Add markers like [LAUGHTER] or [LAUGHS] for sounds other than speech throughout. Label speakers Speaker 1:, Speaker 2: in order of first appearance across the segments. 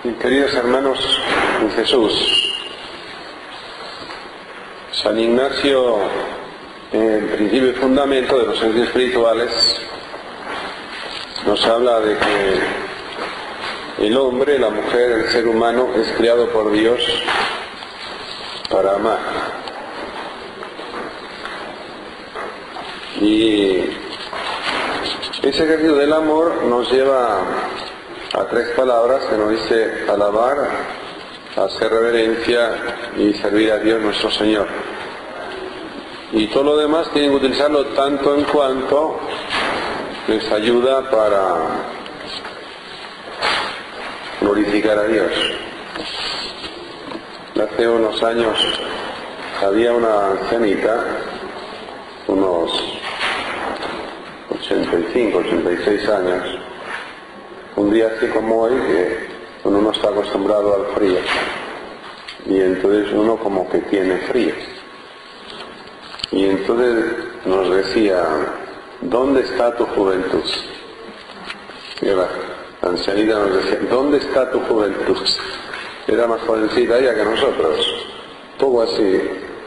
Speaker 1: Queridos hermanos en Jesús, San Ignacio, en principio y fundamento de los sentidos espirituales, nos habla de que el hombre, la mujer, el ser humano es creado por Dios para amar. Y ese ejercicio del amor nos lleva a tres palabras que nos dice alabar, hacer reverencia y servir a Dios nuestro Señor. Y todo lo demás tienen que utilizarlo tanto en cuanto les ayuda para glorificar a Dios. Hace unos años había una ancianita, unos 85, 86 años, un día así como hoy, que uno no está acostumbrado al frío. Y entonces uno como que tiene frío. Y entonces nos decía, ¿dónde está tu juventud? Y la ancianita nos decía, ¿dónde está tu juventud? Era más jovencita ella que nosotros. Todo así.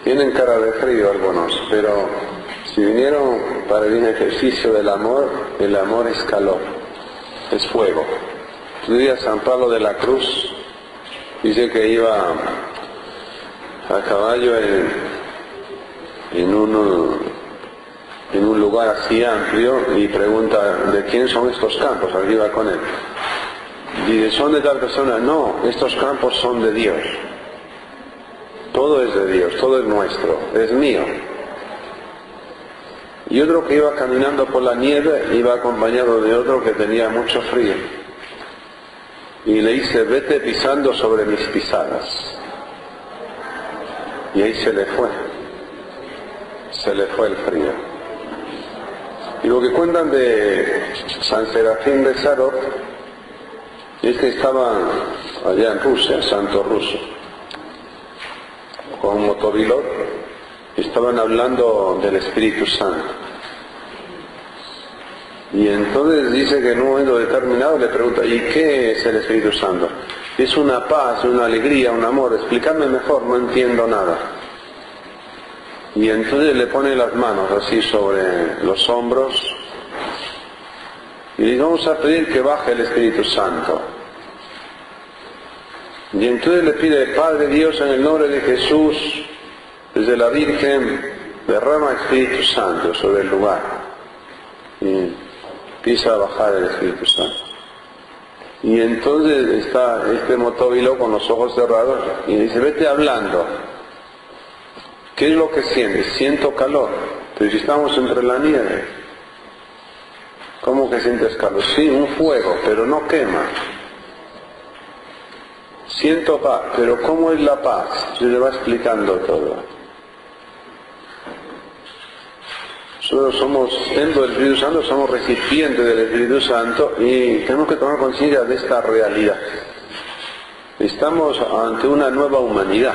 Speaker 1: Tienen cara de frío algunos, pero si vinieron para el ejercicio del amor, el amor es calor es fuego. Día San Pablo de la Cruz dice que iba a caballo en, en, un, en un lugar así amplio y pregunta de quién son estos campos, arriba con él. Dice, ¿son de tal persona? No, estos campos son de Dios. Todo es de Dios, todo es nuestro, es mío. Y otro que iba caminando por la nieve iba acompañado de otro que tenía mucho frío. Y le dice, vete pisando sobre mis pisadas. Y ahí se le fue. Se le fue el frío. Y lo que cuentan de San Serafín de Sarov es que estaba allá en Rusia, Santo Ruso, con un motovilot estaban hablando del Espíritu Santo. Y entonces dice que en un momento determinado le pregunta, ¿y qué es el Espíritu Santo? Es una paz, una alegría, un amor, explícame mejor, no entiendo nada. Y entonces le pone las manos así sobre los hombros y dice, vamos a pedir que baje el Espíritu Santo. Y entonces le pide, Padre Dios, en el nombre de Jesús, desde la Virgen derrama Espíritu Santo sobre el lugar. Y empieza a bajar el Espíritu Santo. Y entonces está este motóvilo con los ojos cerrados y dice, vete hablando. ¿Qué es lo que sientes? Siento calor. Pero si estamos entre la nieve, ¿cómo que sientes calor? Sí, un fuego, pero no quema. Siento paz, pero ¿cómo es la paz? Se le va explicando todo. Nosotros somos templo del Espíritu Santo, somos recipientes del Espíritu Santo y tenemos que tomar conciencia de esta realidad. Estamos ante una nueva humanidad,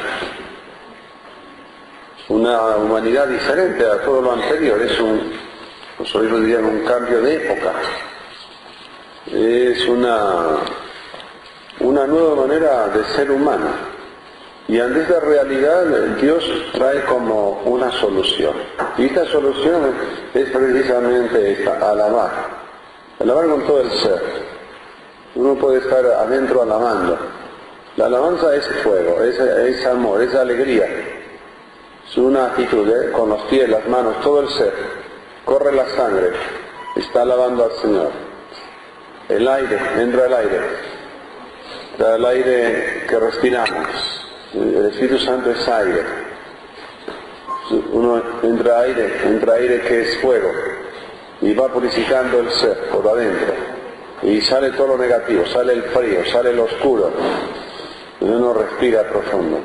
Speaker 1: una humanidad diferente a todo lo anterior, es un, los oídos dirían, un cambio de época, es una, una nueva manera de ser humano. Y ante esta realidad Dios trae como una solución. Y esta solución es precisamente esta, alabar. Alabar con todo el ser. Uno puede estar adentro alabando. La alabanza es fuego, es, amor, es alegría. Es una actitud, ¿eh? con los pies, las manos, todo el ser. Corre la sangre. Está alabando al Señor. El aire, entra el aire. El aire que respiramos el Espíritu Santo es aire. Uno entra aire, entra aire que es fuego y va purificando el ser por adentro. Y sale todo lo negativo, sale el frío, sale el oscuro. Y uno respira profundo.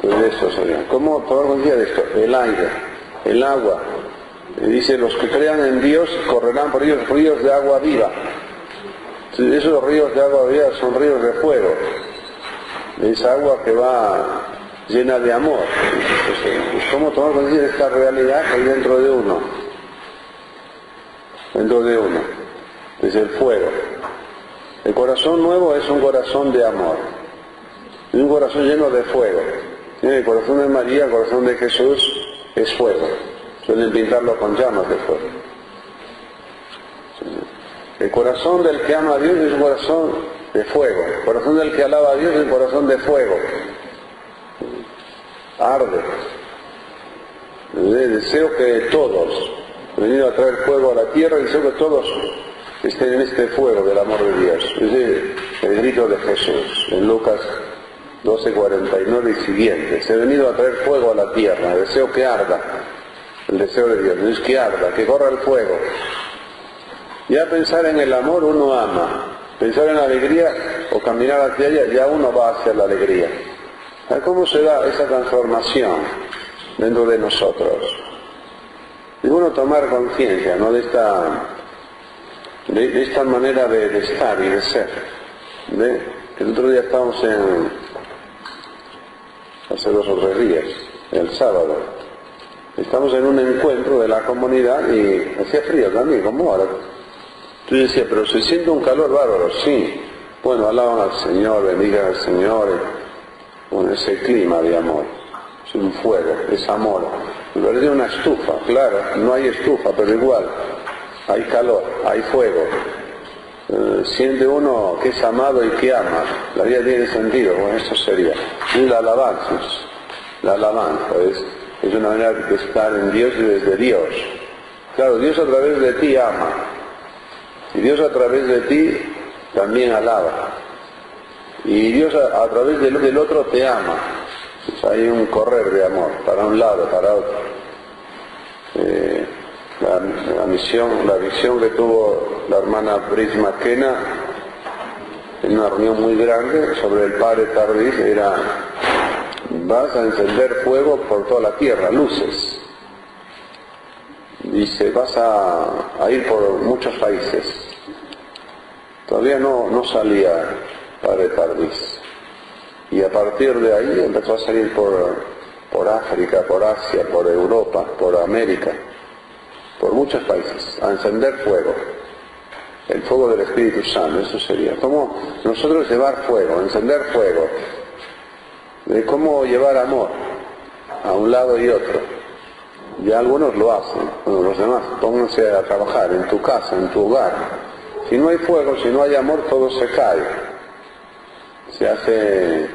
Speaker 1: Pues eso sería. ¿Cómo podemos decir esto? El aire, el agua. dice, los que crean en Dios correrán por ellos ríos de agua viva. Esos ríos de agua viva son ríos de fuego es agua que va llena de amor. ¿Cómo tomar conciencia de esta realidad que hay dentro de uno? Dentro de uno. Es el fuego. El corazón nuevo es un corazón de amor, un corazón lleno de fuego. El corazón de María, el corazón de Jesús es fuego. Suelen pintarlo con llamas de fuego. El corazón del que ama a Dios es un corazón de fuego. Corazón del que alaba a Dios es un corazón de fuego. Arde. Deseo que todos, venido a traer fuego a la tierra, deseo que todos estén en este fuego del amor de Dios. Es el grito de Jesús en Lucas 12:49 y siguientes. He venido a traer fuego a la tierra, deseo que arda, el deseo de Dios, que arda, que corra el fuego. Ya pensar en el amor uno ama, pensar en la alegría o caminar hacia ella, ya uno va hacia la alegría. ¿Cómo se da esa transformación dentro de nosotros? Es bueno tomar conciencia ¿no? de, esta, de, esta manera de, estar y de ser. El otro día estábamos en, hace dos o tres días, el sábado. Estamos en un encuentro de la comunidad y hacía frío también, como ahora. Tú decías, pero se siente un calor bárbaro, sí. Bueno, alaban al Señor, bendiga al Señor. Bueno, ese clima de amor, es un fuego, es amor. de una estufa, claro, no hay estufa, pero igual, hay calor, hay fuego. Eh, siente uno que es amado y que ama. La vida tiene sentido, bueno, eso sería. Y la alabanza, la alabanza es una manera de estar en Dios y desde Dios. Claro, Dios a través de ti ama. Y Dios a través de ti también alaba. Y Dios a, través del, otro te ama. hay un correr de amor, para un lado, para otro. Eh, la, misión, la visión que tuvo la hermana Prisma Kena en una reunión muy grande sobre el padre Tardis era vas a encender fuego por toda la tierra, luces. Dice, vas a, ir por muchos países. Todavía no, no salía padre Tardis. Y a partir de ahí empezó a salir por, por África, por Asia, por Europa, por América por muchos países, a encender fuego. El fuego del Espíritu Santo, eso sería. Como nosotros llevar fuego, encender fuego. Cómo llevar amor a un lado y otro. Ya algunos lo hacen, los demás pónganse a trabajar en tu casa, en tu hogar. Si no hay fuego, si no hay amor, todo se cae. Se hace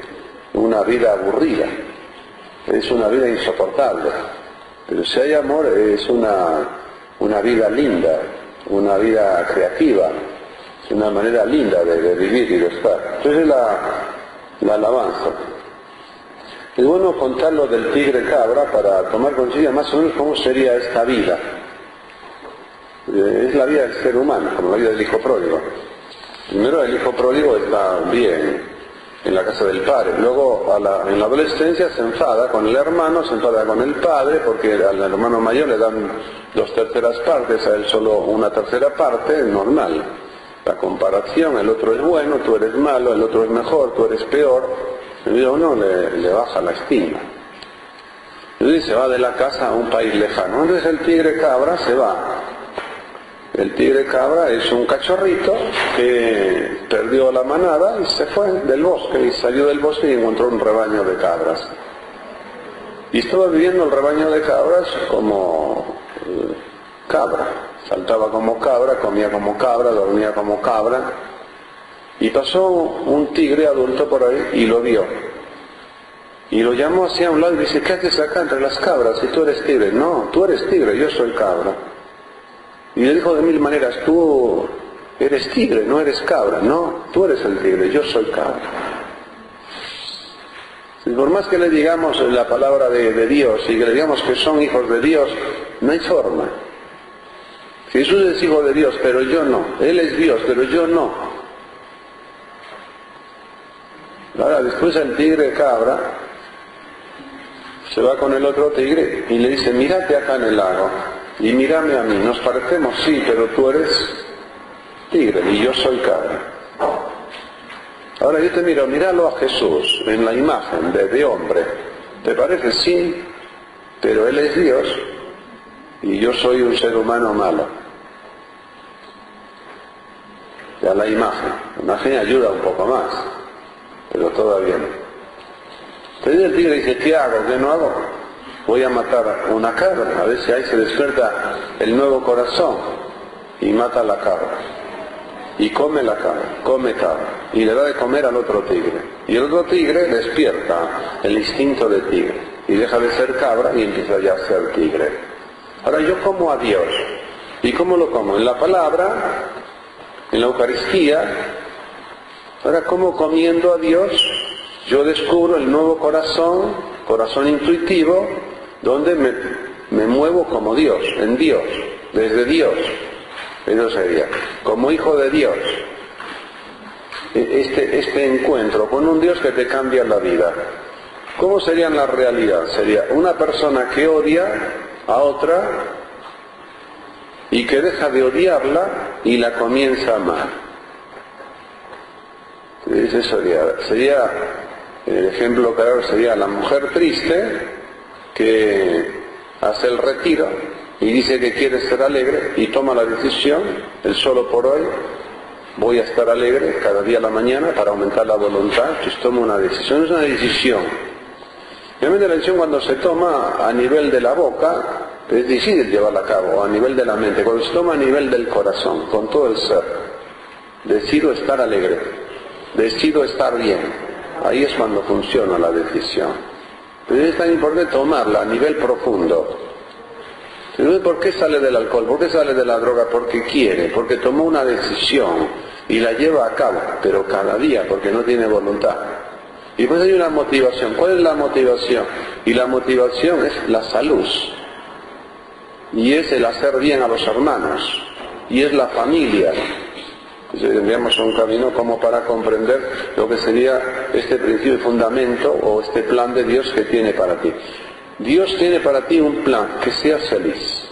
Speaker 1: una vida aburrida. Es una vida insoportable. Pero si hay amor, es una una vida linda, una vida creativa, una manera linda de, vivir y de estar. Entonces la, la alabanza. Es bueno contar lo del tigre cabra para tomar conciencia más o menos cómo sería esta vida. Eh, es la vida del ser humano, como la vida del hijo pródigo. Primero el hijo pródigo está bien, en la casa del padre. Luego en la adolescencia se enfada con el hermano, se enfada con el padre, porque al hermano mayor le dan dos terceras partes, a él solo una tercera parte, normal. La comparación, el otro es bueno, tú eres malo, el otro es mejor, tú eres peor, el uno le, le baja la estima. Y se va de la casa a un país lejano. Entonces el tigre cabra se va el tigre cabra es un cachorrito que perdió la manada y se fue del bosque y salió del bosque y encontró un rebaño de cabras. Y estaba viviendo el rebaño de cabras como eh, cabra. Saltaba como cabra, comía como cabra, dormía como cabra. Y pasó un tigre adulto por ahí y lo vio. Y lo llamó hacia un lado y dice, ¿qué haces acá entre las cabras si tú eres tigre? No, tú eres tigre, yo soy cabra. Y le dijo de mil maneras, tú eres tigre, no eres cabra, no, tú eres el tigre, yo soy cabra. Y por más que le digamos la palabra de, Dios y que le digamos que son hijos de Dios, no hay forma. Jesús es hijo de Dios, pero yo no. Él es Dios, pero yo no. Ahora, después el tigre cabra se va con el otro tigre y le dice, mírate acá en el lago y mírame a mí, nos parecemos, sí, pero tú eres tigre y yo soy cabra. Ahora yo te miro, míralo a Jesús en la imagen de, hombre. ¿Te parece? Sí, pero Él es Dios y yo soy un ser humano malo. Ya la imagen, Una genia ayuda un poco más, pero todavía no. Entonces el tigre dice, ¿qué hago? ¿Qué no hago? Voy a matar una cabra, a si ahí se despierta el nuevo corazón y mata la cabra. Y come la cabra, come cabra, y le da de comer al otro tigre. Y el otro tigre despierta el instinto de tigre y deja de ser cabra y empieza ya a ser tigre. Ahora yo como a Dios. ¿Y cómo lo como? En la palabra, en la Eucaristía. Ahora como comiendo a Dios, yo descubro el nuevo corazón, corazón intuitivo, donde me, muevo como Dios, en Dios, desde Dios. Eso sería, como hijo de Dios. E, este, este encuentro con un Dios que te cambia la vida. ¿Cómo sería la realidad? Sería una persona que odia a otra y que deja de odiarla y la comienza a amar. Ese sería, sería el ejemplo claro sería la mujer triste que hace el retiro y dice que quiere ser alegre y toma la decisión, el solo por hoy, voy a estar alegre cada día a la mañana para aumentar la voluntad, pues toma una decisión, es una decisión. Realmente la decisión cuando se toma a nivel de la boca, es difícil llevarla a cabo, a nivel de la mente, cuando se toma a nivel del corazón, con todo el ser, decido estar alegre, decido estar bien, Ahí es cuando funciona la decisión. Es tan importante tomarla a nivel profundo. ¿Por qué sale del alcohol? ¿Por qué sale de la droga? Porque quiere, porque tomó una decisión y la lleva a cabo, pero cada día, porque no tiene voluntad. Y pues hay una motivación. ¿Cuál es la motivación? Y la motivación es la salud. Y es el hacer bien a los hermanos. Y es la familia tendríamos un camino como para comprender lo que sería este principio y fundamento o este plan de Dios que tiene para ti. Dios tiene para ti un plan, que seas feliz.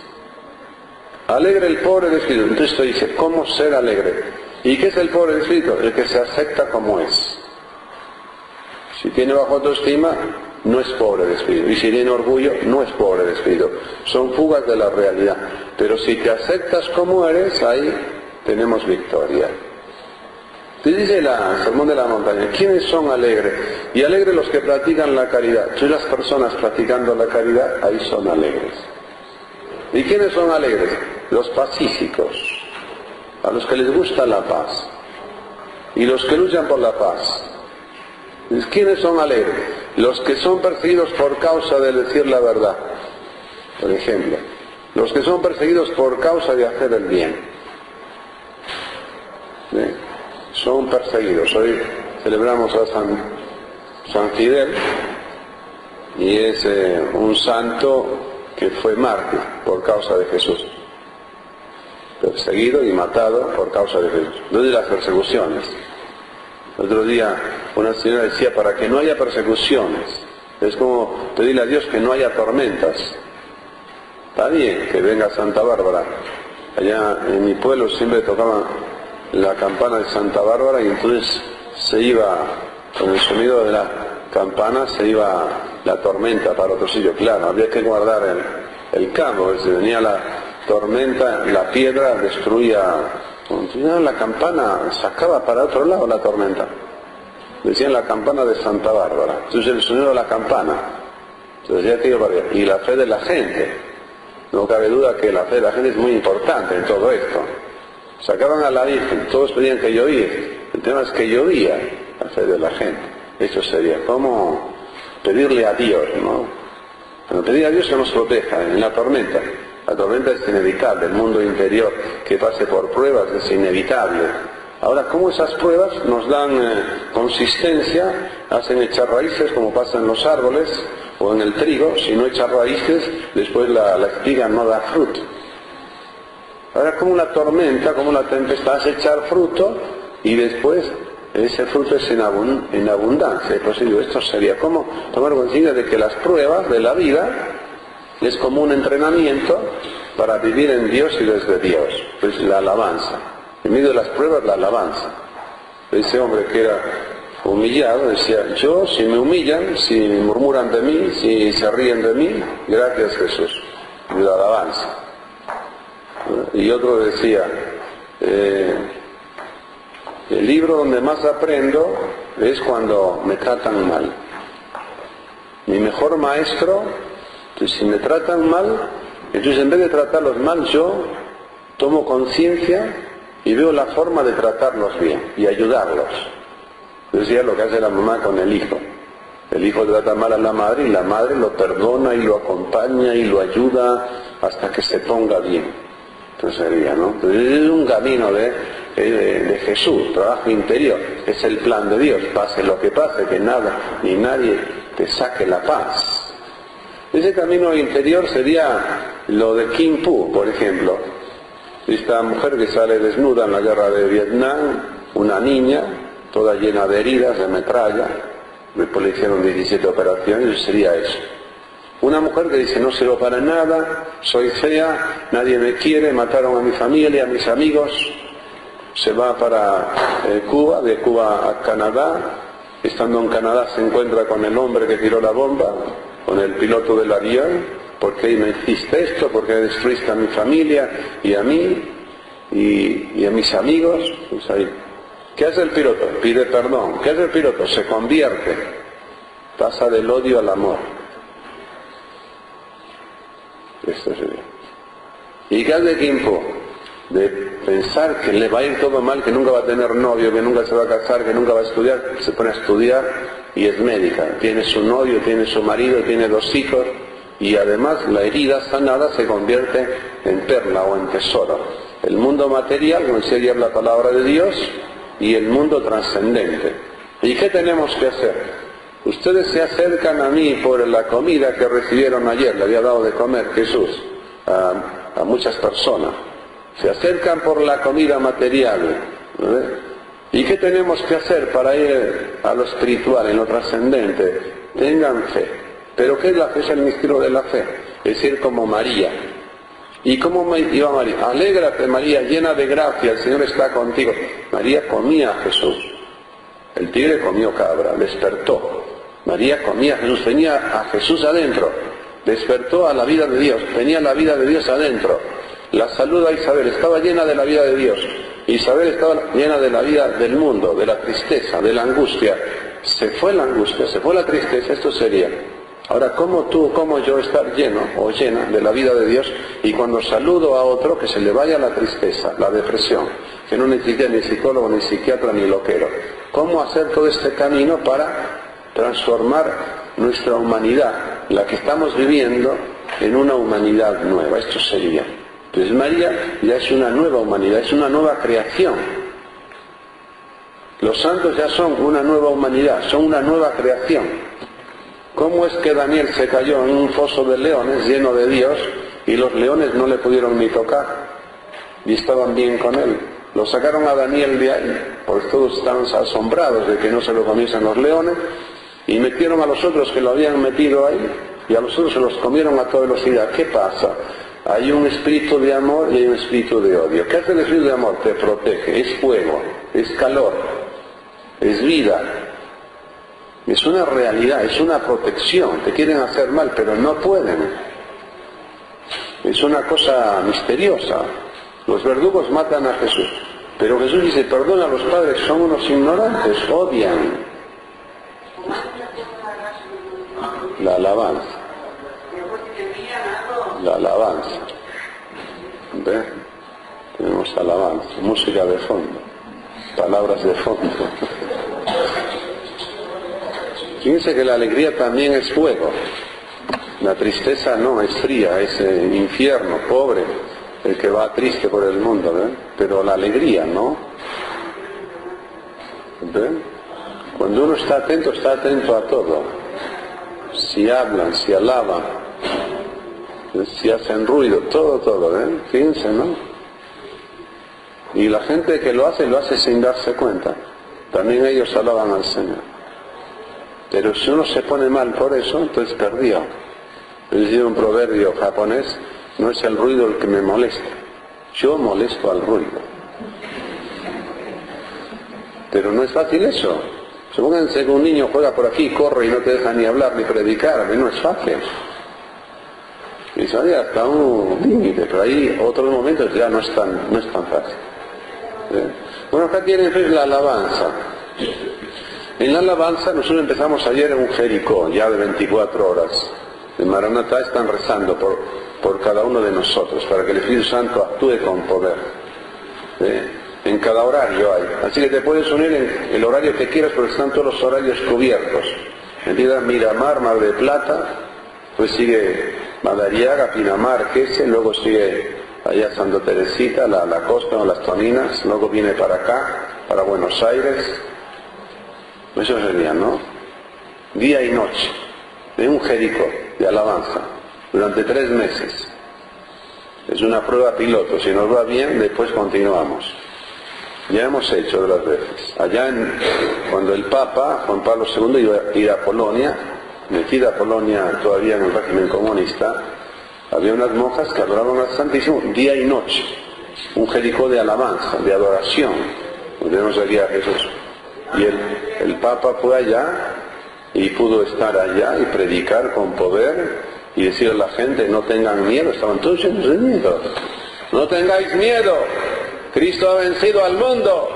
Speaker 1: Alegre el pobre de espíritu. Entonces esto dice, ¿cómo ser alegre? ¿Y qué es el pobre de espíritu? El que se acepta como es. Si tiene bajo autoestima, no es pobre de espíritu. Y si tiene orgullo, no es pobre de espíritu. Son fugas de la realidad. Pero si te aceptas como eres, ahí tenemos victoria. Te dice la Sermón de la Montaña, ¿quiénes son alegres? Y alegres los que practican la caridad. Tú las personas practicando la caridad, ahí son alegres. ¿Y quiénes son alegres? Los pacíficos, a los que les gusta la paz. Y los que luchan por la paz. ¿Quiénes son alegres? Los que son perseguidos por causa de decir la verdad. Por ejemplo, los que son perseguidos por causa de hacer el bien son perseguidos. Hoy celebramos a San, San Fidel y es eh, un santo que fue mártir por causa de Jesús. Perseguido y matado por causa de Jesús. No de las persecuciones. Otro día una señora decía, para que no haya persecuciones, es como pedirle a Dios que no haya tormentas. Está bien que venga Santa Bárbara. Allá en mi pueblo siempre tocaban la campana de Santa Bárbara y entonces se iba, con el sonido de la campana, se iba la tormenta para otro sitio. Claro, había que guardar el, el campo, si venía la tormenta, la piedra destruía, la campana sacaba para otro lado la tormenta. Decían la campana de Santa Bárbara. Entonces el sonido de la campana. Entonces ya Y la fe de la gente. No cabe duda que la fe de la gente es muy importante en todo esto. Sacaban a la Virgen, todos pedían que llovía. El tema es que llovía a fe de la gente. Eso sería como pedirle a Dios, ¿no? Pero pedir a Dios que nos proteja en la tormenta. La tormenta es inevitable, el mundo interior que pase por pruebas es inevitable. Ahora, ¿cómo esas pruebas nos dan eh, consistencia, hacen echar raíces como pasa en los árboles o en el trigo? Si no echa raíces, después la, la espiga no da fruto. Ahora como una tormenta, como una tempestad, hace echar fruto y después ese fruto es en, abundancia. esto sería como tomar conciencia de que las pruebas de la vida es como un entrenamiento para vivir en Dios y desde Dios. Pues la alabanza. En medio de las pruebas, la alabanza. Ese hombre que era humillado decía, yo si me humillan, si murmuran de mí, si se ríen de mí, gracias Jesús. Y la alabanza. Y otro decía, eh, El libro donde más aprendo es cuando me tratan mal. Mi mejor maestro, si me tratan mal, entonces en vez de tratarlos mal, yo tomo conciencia y veo la forma de tratarlos bien y ayudarlos. Decía lo que hace la mamá con el hijo. El hijo trata mal a la madre y la madre lo perdona y lo acompaña y lo ayuda hasta que se ponga bien. Entonces sería, ¿no? es un camino de, de, Jesús, trabajo interior. Es el plan de Dios, pase lo que pase, que nada ni nadie te saque la paz. Ese camino interior sería lo de Kim Pu, por ejemplo. Esta mujer que sale desnuda en la guerra de Vietnam, una niña, toda llena de heridas, de metralla, después le hicieron 17 operaciones, sería eso. Una mujer que dice, no sirvo para nada, soy fea, nadie me quiere, mataron a mi familia, a mis amigos, se va para eh, Cuba, de Cuba a Canadá, estando en Canadá se encuentra con el hombre que tiró la bomba, con el piloto del avión, ¿por qué me hiciste esto? ¿Por qué destruiste a mi familia y a mí y, a mis amigos? Pues. ¿Qué hace el piloto? Pide perdón. ¿Qué hace el piloto? Se convierte. Pasa del odio al amor. Esto sería. ¿Y hace tiempo? De pensar que le va a ir todo mal, que nunca va a tener novio, que nunca se va a casar, que nunca va a estudiar, se pone a estudiar y es médica. Tiene su novio, tiene su marido, tiene dos hijos y además la herida sanada se convierte en perla o en tesoro. El mundo material sería la palabra de Dios y el mundo trascendente. ¿Y qué tenemos que hacer? Ustedes se acercan a mí por la comida que recibieron ayer, le había dado de comer Jesús a, muchas personas. Se acercan por la comida material. ¿Y qué tenemos que hacer para ir a lo espiritual, en lo trascendente? Tengan fe. ¿Pero qué es la fe? Es el misterio de la fe. Es decir, como María. ¿Y cómo iba María? Alégrate María, llena de gracia, el Señor está contigo. María comía a Jesús. El tigre comió cabra, despertó. María comía a Jesús, tenía a Jesús adentro. Despertó a la vida de Dios, tenía la vida de Dios adentro. La salud a Isabel, estaba llena de la vida de Dios. Isabel estaba llena de la vida del mundo, de la tristeza, de la angustia. Se fue la angustia, se fue la tristeza, esto sería. Ahora, ¿cómo tú, cómo yo estar lleno o llena de la vida de Dios y cuando saludo a otro que se le vaya la tristeza, la depresión, que no necesite ni psicólogo, ni psiquiatra, ni loquero? ¿Cómo hacer todo este camino para transformar nuestra humanidad, la que estamos viviendo, en una humanidad nueva? Esto sería. Entonces María ya es una nueva humanidad, es una nueva creación. Los santos ya son una nueva humanidad, son una nueva creación. ¿Cómo es que Daniel se cayó en un foso de leones lleno de Dios y los leones no le pudieron ni tocar y estaban bien con él? Lo sacaron a Daniel de ahí, porque todos estaban asombrados de que no se lo comiesen los leones y metieron a los otros que lo habían metido ahí y a los otros se los comieron a toda velocidad. ¿Qué pasa? Hay un espíritu de amor y hay un espíritu de odio. ¿Qué hace el espíritu de amor? Te protege, es fuego, es calor, es vida, es una realidad, es una protección. Te quieren hacer mal, pero no pueden. Es una cosa misteriosa. Los verdugos matan a Jesús. Pero Jesús dice, perdona a los padres, son unos ignorantes, odian. La alabanza la alabanza. ¿Ve? Tenemos alabanza, música de fondo, palabras de fondo. Fíjense que la alegría también es fuego. La tristeza no, es fría, es eh, infierno, pobre, el que va triste por el mundo, ¿ve? Pero la alegría, ¿no? ¿Ve? Cuando uno está atento, está atento a todo. Si hablan, si alaban, si hacen ruido, todo, todo, ¿eh? Fíjense, ¿no? Y la gente que lo hace, lo hace sin darse cuenta. También ellos alaban al Señor. Pero si uno se pone mal por eso, entonces perdió. Es decir, un proverbio japonés, no es el ruido el que me molesta, yo molesto al ruido. Pero no es fácil eso. Supónganse que un niño juega por aquí, corre y no te deja ni hablar ni predicar, no es fácil. Y sale hasta un límite, pero ahí otros momentos ya no es tan, no es tan fácil. Bueno, acá tienen la alabanza. En la alabanza nosotros empezamos ayer en un Jericó, ya de 24 horas. En Maranatá están rezando por, por cada uno de nosotros, para que el Espíritu Santo actúe con poder. En cada horario hay. Así que te puedes unir en el horario que quieras porque están todos los horarios cubiertos. Empieza Miramar, Mar de Plata, pues sigue Madariaga, Pinamar, Quese, luego sigue allá Santa Teresita, la, la costa o las Toninas, luego viene para acá, para Buenos Aires. Eso sería, ¿no? Día y noche, de un Jericó de alabanza, durante tres meses. Es una prueba piloto, si nos va bien, después continuamos. Ya hemos hecho otras veces. Allá cuando el Papa, Juan Pablo II, iba a ir a Polonia, metida a Polonia todavía en el régimen comunista, había unas monjas que adoraban al Santísimo día y noche. Un Jericó de alabanza, de adoración. Tenemos aquí a Jesús. Y el, el Papa fue allá y pudo estar allá y predicar con poder y decir a la gente, no tengan miedo, estaban todos llenos de miedo. No tengáis miedo, Cristo ha vencido al mundo.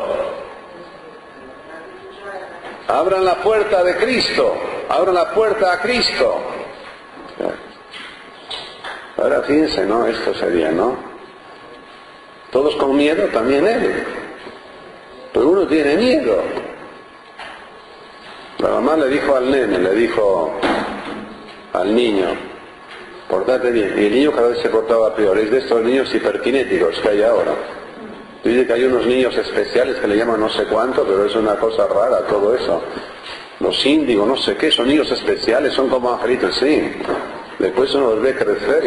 Speaker 1: Abran la puerta de Cristo, abran la puerta a Cristo. Ahora fíjense, ¿no? Esto sería, ¿no? Todos con miedo, también Él. Pero uno tiene miedo. La mamá le dijo al nene, le dijo al niño, portate bien. Y el niño cada vez se portaba peor. Es de estos niños hiperkinéticos que hay ahora. Dice que hay unos niños especiales que le llaman no sé cuánto, pero es una cosa rara todo eso. Los índigos, no sé qué, son niños especiales, son como angelitos, sí. Después uno los ve crecer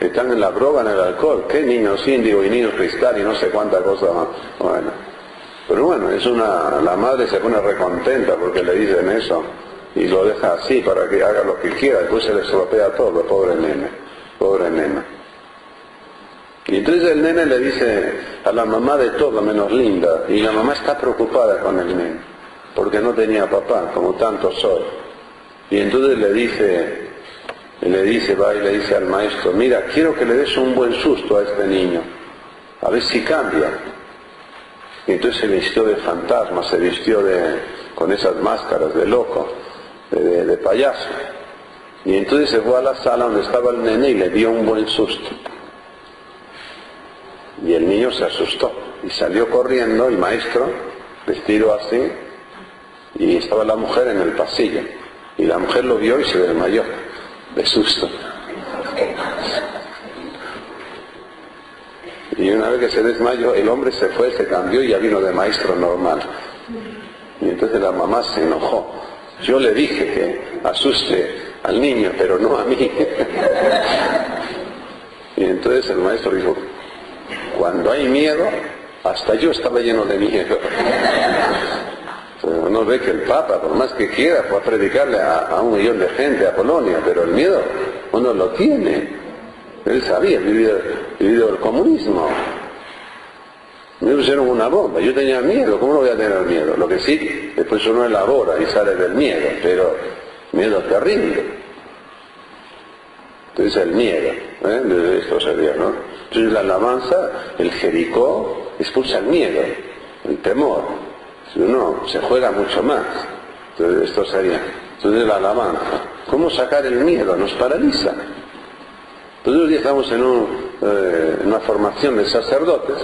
Speaker 1: y están en la droga, en el alcohol. ¿Qué niños índigos y niños cristal y no sé cuánta cosa más? Bueno. Pero bueno, es una, la madre se pone recontenta porque le dicen eso y lo deja así para que haga lo que quiera. Después se le estropea todo, pobre nene, pobre nena. Y entonces el nene le dice a la mamá de todo menos linda, y la mamá está preocupada con el nene, porque no tenía papá, como tanto soy. Y entonces le dice, le dice, va y le dice al maestro, mira, quiero que le des un buen susto a este niño, a ver si cambia. Y entonces se vistió de fantasma, se vistió de, con esas máscaras de loco, de, de payaso. Y entonces se fue a la sala donde estaba el nene y le dio un buen susto. Y el niño se asustó y salió corriendo, el maestro, vestido así, y estaba la mujer en el pasillo. Y la mujer lo vio y se desmayó de susto. Y una vez que se desmayó, el hombre se fue, se cambió y ya vino de maestro normal. Y entonces la mamá se enojó. Yo le dije que asuste al niño, pero no a mí. [LAUGHS] y entonces el maestro dijo, cuando hay miedo, hasta yo estaba lleno de miedo. Uno ve que el Papa, por más que quiera, puede predicarle a, un millón de gente a Polonia, pero el miedo uno lo tiene. Él sabía, vivido, vivido el comunismo. Me pusieron una bomba, yo tenía miedo, ¿cómo no voy a tener miedo? Lo que sí, después uno elabora y sale del miedo, pero miedo terrible. Entonces el miedo, ¿eh? esto sería, ¿no? Entonces la alabanza, el Jericó, expulsa el miedo, el temor. Si uno se juega mucho más. Entonces esto sería. Entonces la alabanza. ¿Cómo sacar el miedo? Nos paraliza. Entonces hoy estamos en, eh, una formación de sacerdotes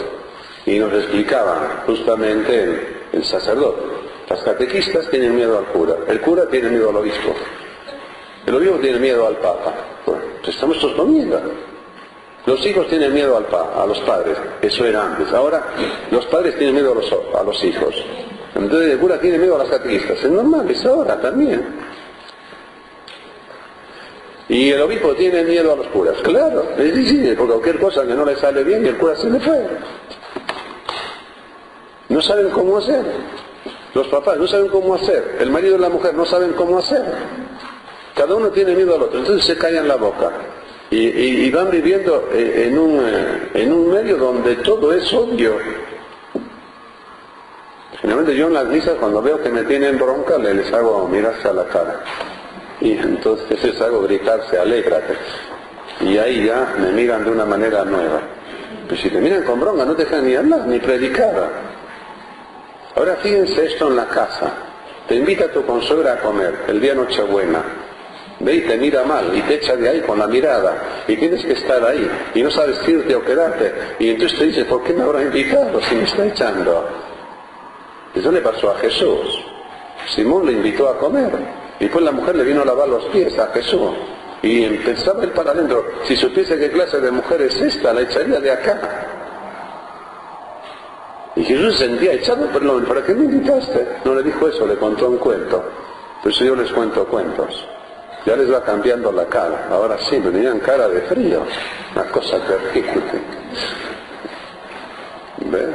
Speaker 1: y nos explicaba justamente el, sacerdote. Las catequistas tienen miedo al cura, el cura tiene miedo al obispo, el obispo tiene miedo al papa. Pues estamos todos con miedo. Los hijos tienen miedo al pa, a los padres, eso era antes. Ahora los padres tienen miedo a los, a los hijos. Entonces el cura tiene miedo a las catequistas. Es normal, es ahora también. Y el obispo tiene miedo a los curas. Claro, es difícil, porque cualquier cosa que no le sale bien, el cura se le fue. No saben cómo hacer. Los papás no saben cómo hacer. El marido y la mujer no saben cómo hacer. Cada uno tiene miedo al otro. Entonces se callan la boca. Y, van viviendo eh, en un, eh, en un medio donde todo es obvio. Generalmente yo en las misas cuando veo que me tienen bronca les hago mirarse a la cara. Y entonces les hago gritarse, alégrate. Y ahí ya me miran de una manera nueva. Pues si te miran con bronca no te dejan ni hablar, ni predicar. Ahora fíjense esto en la casa. Te invita a tu consuegra a comer el día Nochebuena. Ve y te mira mal y te echa de ahí con la mirada y tienes que estar ahí y no sabes irte o quedarte y entonces te dices, ¿por qué me habrá invitado si me está echando? Eso le pasó a Jesús. Simón le invitó a comer y pues la mujer le vino a lavar los pies a Jesús y pensaba él para adentro, si supiese qué clase de mujer es esta, la echaría de acá. Y Jesús se sentía echado, perdón, ¿para qué me invitaste? No le dijo eso, le contó un cuento. Por eso yo les cuento cuentos. Ya les va cambiando la cara. Ahora sí, me tenían cara de frío. Una cosa terrible. ¿Ves?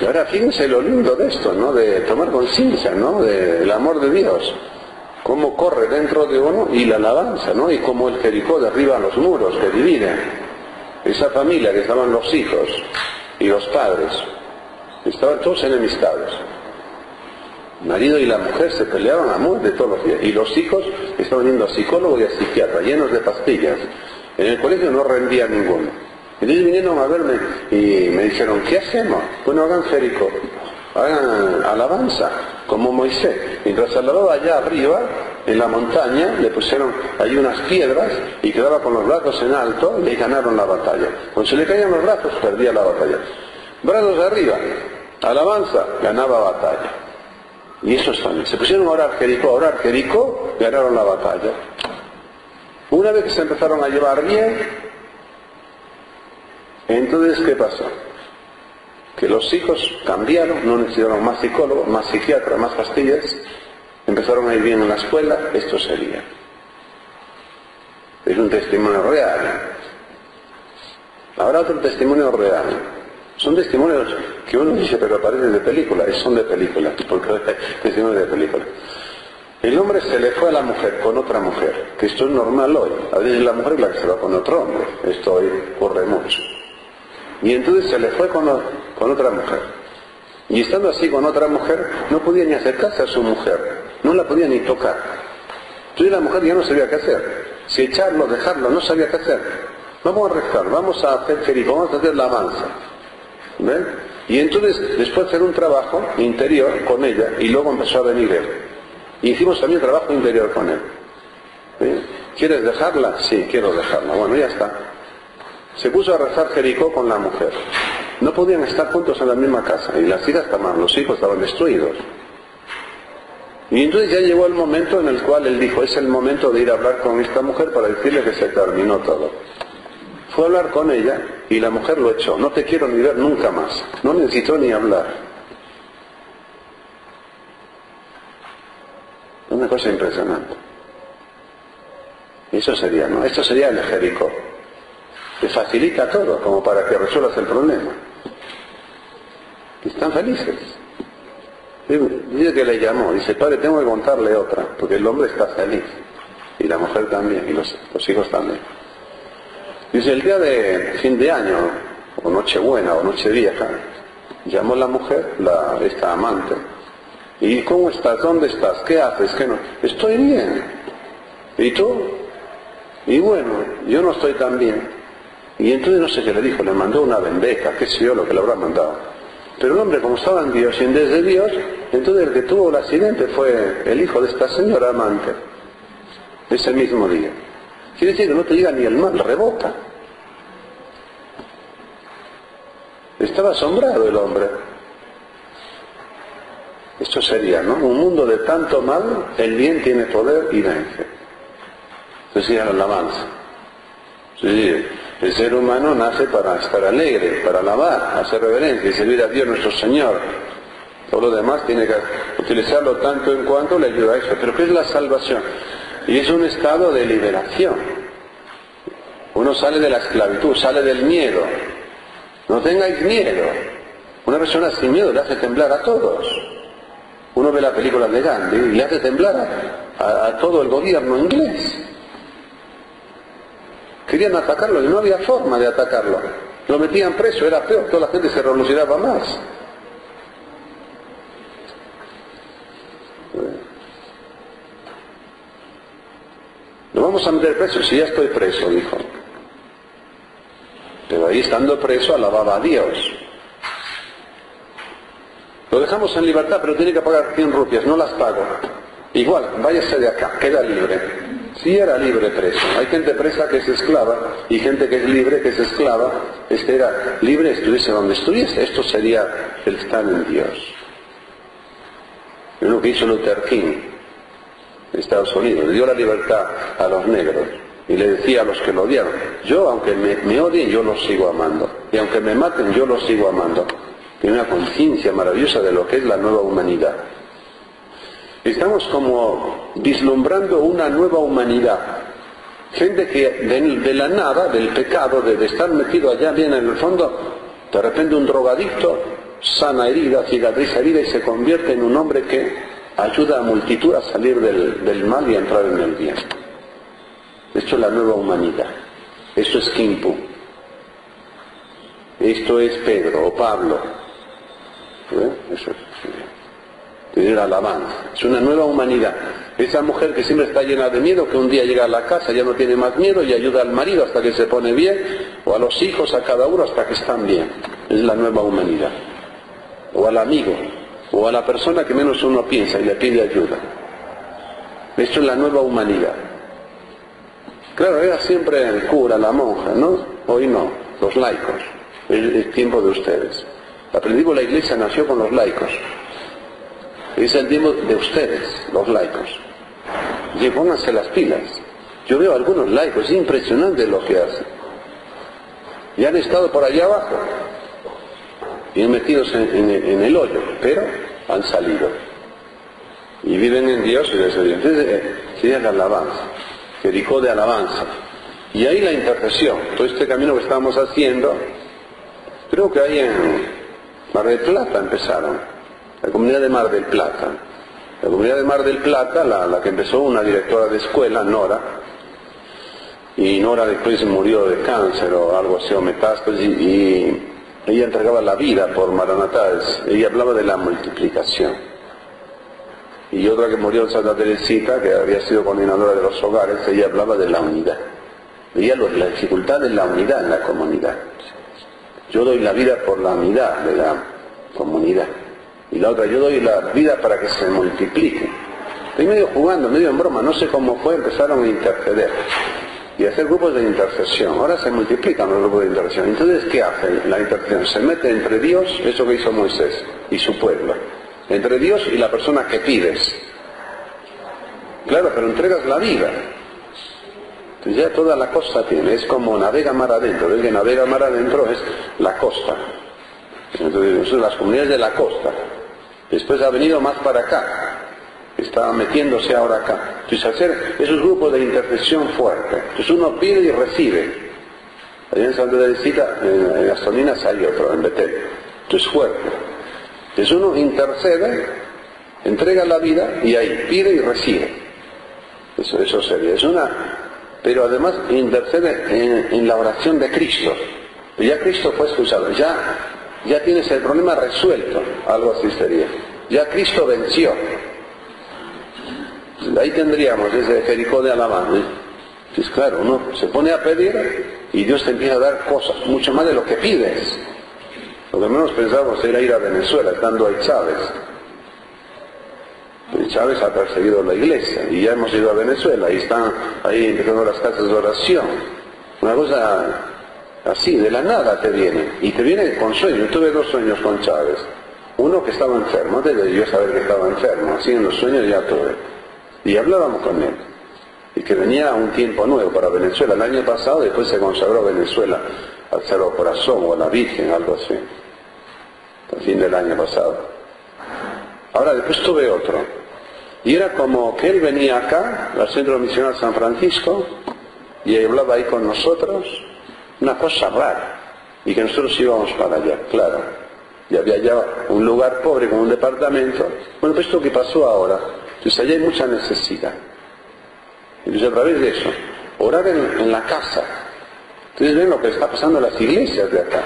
Speaker 1: Y ahora fíjense lo lindo de esto, ¿no? De tomar conciencia, ¿no? Del amor de Dios. Cómo corre dentro de uno y la alabanza, ¿no? Y cómo el Jericó derriba los muros que dividen. Esa familia que estaban los hijos y los padres, estaban todos enemistados marido y la mujer se peleaban a muerte todos los días. Y los hijos estaban yendo a psicólogo y a psiquiatra, llenos de pastillas. En el colegio no rendía ninguno. Entonces vinieron a verme y me dijeron, ¿qué hacemos? Bueno, hagan Jerico, hagan alabanza, como Moisés. Mientras alababa allá arriba, en la montaña, le pusieron ahí unas piedras y quedaba con los brazos en alto y ganaron la batalla. Cuando se le caían los brazos, perdía la batalla. Brazos arriba, alabanza, ganaba batalla. Y eso también. Se pusieron a orar Jericó, a orar Jericó, ganaron la batalla. Una vez que se empezaron a llevar bien, entonces ¿qué pasó? Que los hijos cambiaron, no necesitaron más psicólogos, más psiquiatras, más pastillas, empezaron a ir bien en la escuela, esto sería. Es un testimonio real. Ahora otro testimonio real. Son testimonios que uno dice, pero parecen de película, son de película, porque [LAUGHS] testimonios de película. El hombre se le fue a la mujer con otra mujer, que esto es normal hoy. A veces la mujer es la que se va con otro hombre, esto hoy ocurre mucho. Y entonces se le fue con, otra mujer. Y estando así con otra mujer, no podía ni acercarse a su mujer, no la podía ni tocar. Entonces la mujer ya no sabía qué hacer. Si echarlo, dejarlo, no sabía qué hacer. Vamos a rezar, vamos a hacer feliz, vamos a hacer la avanza. Y entonces, después de hacer un trabajo interior con ella, y luego empezó a venir él. Y hicimos también trabajo interior con él. ¿Quieres dejarla? Sí, quiero dejarla. Bueno, ya está. Se puso a rezar Jericó con la mujer. No podían estar juntos en la misma casa. Y las hijas estaban, los hijos estaban destruidos. Y entonces ya llegó el momento en el cual él dijo, es el momento de ir a hablar con esta mujer para decirle que se terminó todo. Fue a hablar con ella y la mujer lo echó. No te quiero ni ver nunca más. No necesitó ni hablar. Una cosa impresionante. Eso sería, ¿no? Esto sería el Jericó. Te facilita todo como para que resuelvas el problema. Están felices. Dice que le llamó, dice, padre, tengo que contarle otra, porque el hombre está feliz. Y la mujer también, y los hijos también. Dice, el día de fin de año, o Nochebuena, o Nochevieja, llamó la mujer, la, esta amante, ¿y cómo estás? ¿Dónde estás? ¿Qué haces? ¿Qué no? Estoy bien. ¿Y tú? Y bueno, yo no estoy tan bien. Y entonces no sé qué le dijo, le mandó una bendeja, qué sé yo lo que le habrá mandado. Pero el hombre, como estaba en Dios y en desde Dios, entonces el que tuvo el accidente fue el hijo de esta señora amante, ese mismo día. Quiere decir que no te llega ni el mal, rebota. Estaba asombrado el hombre. Esto sería, ¿no? Un mundo de tanto mal, el bien tiene poder y vence. Decía la alabanza. Sí, el ser humano nace para estar alegre, para alabar, hacer reverencia y servir a Dios nuestro Señor. Todo lo demás tiene que utilizarlo tanto en cuanto le ayuda a eso. Pero ¿qué es la salvación? Y es un estado de liberación. Uno sale de la esclavitud, sale del miedo. No tengáis miedo. Una persona sin miedo le hace temblar a todos. Uno ve la película de Gandhi y le hace temblar a, todo el gobierno inglés. Querían atacarlo y no había forma de atacarlo. Lo metían preso, era peor, toda la gente se revolucionaba más. No vamos a meter preso, si ya estoy preso, dijo. Pero ahí estando preso alababa a Dios. Lo dejamos en libertad, pero tiene que pagar 100 rupias, no las pago. Igual, váyase de acá, queda libre. Si era libre preso. Hay gente presa que es esclava y gente que es libre que es esclava. Este era libre, estuviese donde estuviese. Esto sería el estar en Dios. Es lo que hizo Luther King Estados Unidos. Le dio la libertad a los negros y le decía a los que lo odiaron, yo aunque me, odien, yo los sigo amando. Y aunque me maten, yo los sigo amando. Tiene una conciencia maravillosa de lo que es la nueva humanidad. Estamos como vislumbrando una nueva humanidad. Gente que de, la nada, del pecado, de, estar metido allá bien en el fondo, de repente un drogadicto sana herida, cicatriza herida y se convierte en un hombre que ayuda a multitud a salir del, mal y a entrar en el bien. Esto es la nueva humanidad. Esto es Kimpu. Esto es Pedro o Pablo. ¿Eh? Eso es. Tener alabanza. Es una nueva humanidad. Esa mujer que siempre está llena de miedo, que un día llega a la casa, ya no tiene más miedo y ayuda al marido hasta que se pone bien, o a los hijos, a cada uno hasta que están bien. Es la nueva humanidad. O al amigo, o a la persona que menos uno piensa y le pide ayuda. Esto es la nueva humanidad. Claro, era siempre el cura, la monja, ¿no? Hoy no, los laicos. Es el tiempo de ustedes. Aprendimos la iglesia nació con los laicos. Es el tiempo de ustedes, los laicos. Y pónganse las pilas. Yo veo algunos laicos, es impresionante lo que hacen. Y han estado por allá abajo, bien metidos en, el hoyo, pero han salido. Y viven en Dios y les Entonces, eh, sería la alabanza, dijo de alabanza. Y ahí la intercesión, todo este camino que estamos haciendo, creo que ahí en Mar del Plata empezaron, la comunidad de Mar del Plata. La comunidad de Mar del Plata, la, que empezó una directora de escuela, Nora, y Nora después murió de cáncer o algo así, o metástasis, y ella entregaba la vida por Maranatá, ella hablaba de la multiplicación. Y otra que murió en Santa Teresita, que había sido coordinadora de los hogares, ella hablaba de la unidad. Veía la dificultad de la unidad en la comunidad. Yo doy la vida por la unidad de la comunidad. Y la otra, yo doy la vida para que se multiplique. Estoy medio jugando, medio en broma, no sé cómo fue, empezaron a interceder y hacer grupos de intercesión. Ahora se multiplican los grupos de intercesión. Entonces, ¿qué hace la intercesión? Se mete entre Dios, eso que hizo Moisés, y su pueblo. Entre Dios y la persona que pides. Claro, pero entregas la vida. Entonces ya toda la costa tiene, es como navega mar adentro. El que navega mar adentro es la costa. Entonces, las comunidades de la costa. Después ha venido más para acá está metiéndose ahora acá. Entonces hacer esos grupos de intercesión fuerte. Entonces uno pide y recibe. Allá en Santa Teresita, en, las Toninas hay otro, en Betel. Entonces fuerte. Entonces uno intercede, entrega la vida y ahí pide y recibe. Eso, eso sería. Es una, pero además intercede en, la oración de Cristo. Ya Cristo fue escuchado, ya, ya tienes el problema resuelto, algo así sería. Ya Cristo venció. Ahí tendríamos ese Jericó de alabanza. Pues claro, uno se pone a pedir y Dios te empieza a dar cosas, mucho más de lo que pides. Lo que menos pensamos era ir a Venezuela, estando ahí Chávez. Y Chávez ha perseguido la iglesia y ya hemos ido a Venezuela y están ahí empezando las casas de oración. Una cosa así, de la nada te viene. Y te viene con sueños. Tuve dos sueños con Chávez. Uno que estaba enfermo, antes de yo saber que estaba enfermo, así en los sueños ya tuve. Y hablábamos con él. Y que venía un tiempo nuevo para Venezuela. El año pasado después se consagró Venezuela al Cerro Corazón o a la Virgen, algo así. Al fin del año pasado. Ahora después tuve otro. Y era como que él venía acá, al Centro Misional San Francisco, y hablaba ahí con nosotros, una cosa rara. Y que nosotros íbamos para allá, claro. Y había ya un lugar pobre con un departamento. Bueno, pues esto que pasó ahora, entonces allá hay mucha necesidad. Entonces a través de eso, orar en, la casa. Entonces ven lo que está pasando en las iglesias de acá.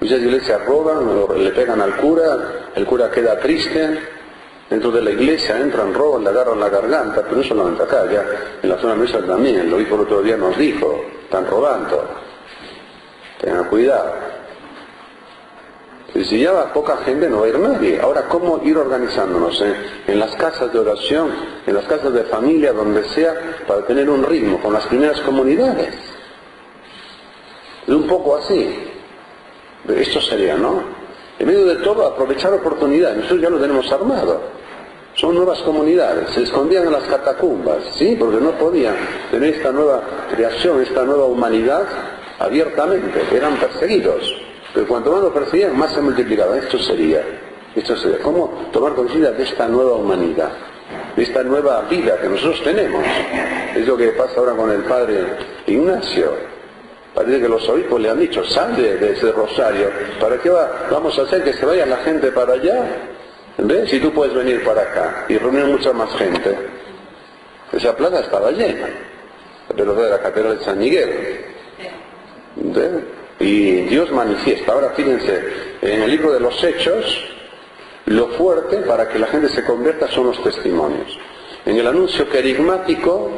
Speaker 1: Muchas iglesias roban, le pegan al cura, el cura queda triste, dentro de la iglesia entran, roban, le agarran la garganta, pero no solamente acá, ya en la zona nuestra también, lo dijo el otro día nos dijo, están robando, tengan cuidado. Si ya va poca gente no va a ir nadie. Ahora, ¿cómo ir organizándonos en, en las casas de oración, en las casas de familia, donde sea, para tener un ritmo con las primeras comunidades? Es un poco así. Esto sería, ¿no? En medio de todo, aprovechar oportunidades. Nosotros ya lo tenemos armado. Son nuevas comunidades. Se escondían en las catacumbas, ¿sí? Porque no podían tener esta nueva creación, esta nueva humanidad abiertamente. Eran perseguidos. Pero cuanto más lo perseguían, más se multiplicaba. Esto sería, esto sería, ¿cómo tomar conciencia de esta nueva humanidad? De esta nueva vida que nosotros tenemos. Es lo que pasa ahora con el padre Ignacio. Parece que los obispos le han dicho, sal de, ese rosario, ¿para qué va? vamos a hacer que se vaya la gente para allá? ¿Ves? Si tú puedes venir para acá y reunir mucha más gente. Esa plaza estaba llena, pero de la catedral de San Miguel. ¿Ves? Y Dios manifiesta. Ahora fíjense, en el libro de los Hechos, lo fuerte para que la gente se convierta son los testimonios. En el anuncio carismático,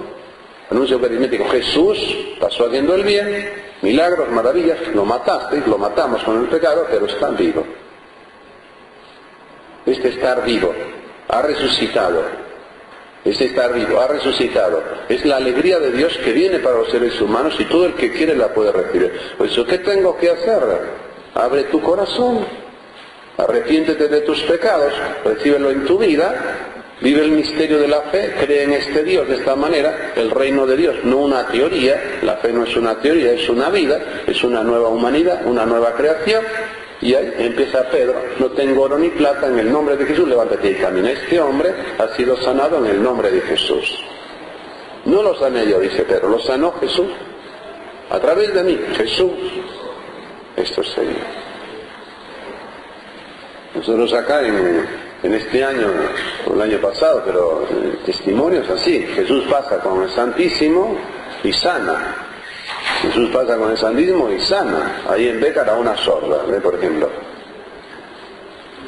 Speaker 1: anuncio carismático, Jesús pasó haciendo el bien, milagros, maravillas, lo mataste, lo matamos con el pecado, pero está vivo. Este estar vivo, ha resucitado. Este estar vivo, ha resucitado. Es la alegría de Dios que viene para los seres humanos y todo el que quiere la puede recibir. Por eso, ¿qué tengo que hacer? Abre tu corazón, arrepiéntete de tus pecados, recíbelo en tu vida, vive el misterio de la fe, cree en este Dios de esta manera, el reino de Dios, no una teoría, la fe no es una teoría, es una vida, es una nueva humanidad, una nueva creación, y ahí empieza Pedro, no tengo oro ni plata, en el nombre de Jesús, levántate y camina. Este hombre ha sido sanado en el nombre de Jesús. No lo sané yo, dice Pedro, lo sanó Jesús. A través de mí, Jesús. Esto sería. Nosotros acá en, en este año, o el año pasado, pero eh, testimonios así, Jesús pasa con el Santísimo y sana. Jesús pasa con el sandismo y sana. Ahí en Bécar a una sorda, por ejemplo.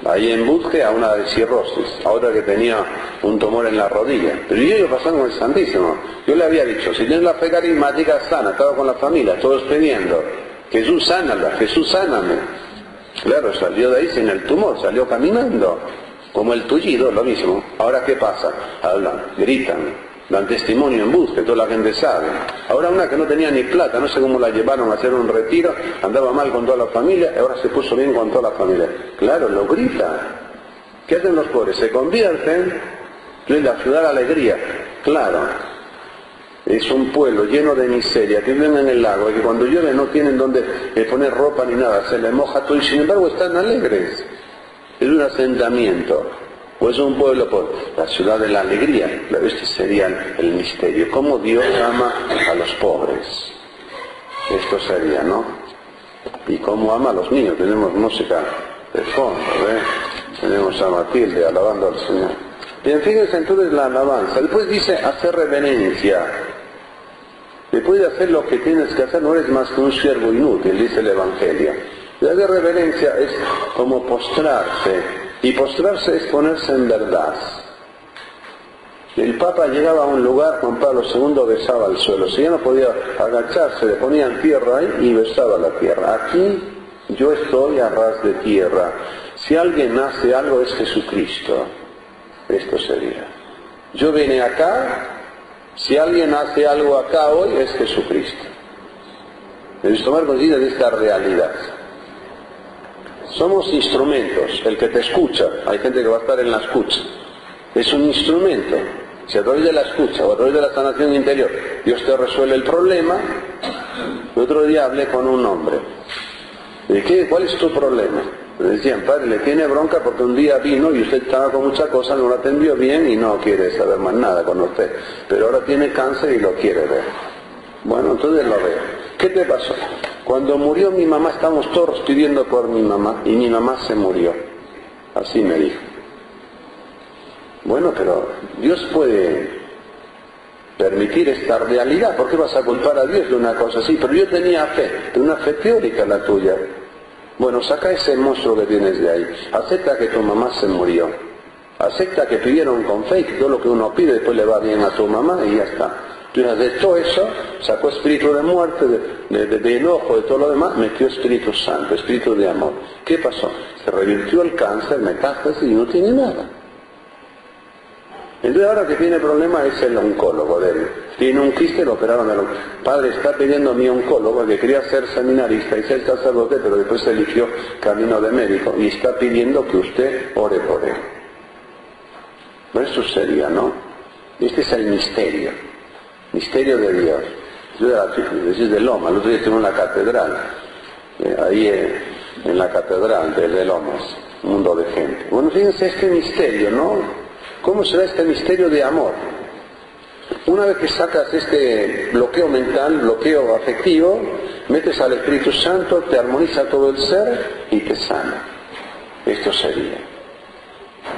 Speaker 1: Ahí en Busque a una de cirrosis, a otra que tenía un tumor en la rodilla. Pero yo iba pasando con el Santísimo. Yo le había dicho, si tienes la fe carismática, sana. Estaba con la familia, todos pidiendo. Jesús sánala, Jesús sáname. Claro, salió de ahí sin el tumor, salió caminando. Como el tullido, lo mismo. Ahora, ¿qué pasa? Hablan, gritan, dan testimonio en bus, que toda la gente sabe. Ahora una que no tenía ni plata, no sé cómo la llevaron a hacer un retiro, andaba mal con toda la familia, ahora se puso bien con toda la familia. Claro, lo grita. ¿Qué hacen los pobres? Se convierten, en la ciudad alegría. Claro, es un pueblo lleno de miseria, que viven en el lago, y que cuando llueve no tienen donde poner ropa ni nada, se les moja todo y sin embargo están alegres. Es un asentamiento. Pues un pueblo por la ciudad de la alegría. Este sería el misterio. ¿Cómo Dios ama a los pobres? Esto sería, ¿no? Y cómo ama a los niños. Tenemos música de fondo, ¿eh? Tenemos a Matilde alabando al Señor. Bien, fíjense entonces la alabanza. Después dice hacer reverencia. Después de hacer lo que tienes que hacer, no eres más que un siervo inútil, dice el Evangelio. La de reverencia es como postrarse y postrarse es ponerse en verdad. El Papa llegaba a un lugar, Juan Pablo II besaba el suelo. Si ya no podía agacharse, le ponían tierra ahí y besaba la tierra. Aquí yo estoy a ras de tierra. Si alguien hace algo es Jesucristo. Esto sería. Yo vine acá, si alguien hace algo acá hoy es Jesucristo. Debes tomar conciencia de esta realidad. Somos instrumentos. El que te escucha, hay gente que va a estar en la escucha. Es un instrumento. Si a través de la escucha o a través de la sanación interior Dios te resuelve el problema, otro día hablé con un hombre. ¿De qué? ¿Cuál es tu problema? Me decían, padre, le tiene bronca porque un día vino y usted estaba con mucha cosa, no lo atendió bien y no quiere saber más nada con usted. Pero ahora tiene cáncer y lo quiere ver. Bueno, entonces lo veo. ¿Qué te pasó? Cuando murió mi mamá, estamos todos pidiendo por mi mamá y mi mamá se murió. Así me dijo. Bueno, pero Dios puede permitir esta realidad. ¿Por qué vas a culpar a Dios de una cosa así? Pero yo tenía fe, una fe teórica la tuya. Bueno, saca ese monstruo que tienes de ahí. Acepta que tu mamá se murió. Acepta que pidieron con fe que todo lo que uno pide después le va bien a tu mamá y ya está. Entonces, de todo eso, sacó espíritu de muerte, de, de, enojo, de todo lo demás, metió Espíritu Santo, espíritu de amor. ¿Qué pasó? Se revirtió el cáncer, metástasis y no tiene nada. Entonces ahora que tiene problema es el oncólogo de él. Tiene un quiste, lo operaron al Padre está pidiendo a mi oncólogo que quería ser seminarista y ser sacerdote, pero después se eligió camino de médico y está pidiendo que usted ore por él. Eso sería, ¿no? Este es el misterio, misterio de Dios. Yo de, de Loma, el otro día estuve en la catedral, eh, ahí eh, en la catedral de, de Lomas, un mundo de gente. Bueno, fíjense este misterio, ¿no? ¿Cómo será este misterio de amor? Una vez que sacas este bloqueo mental, bloqueo afectivo, metes al Espíritu Santo, te armoniza todo el ser y te sana. Esto sería.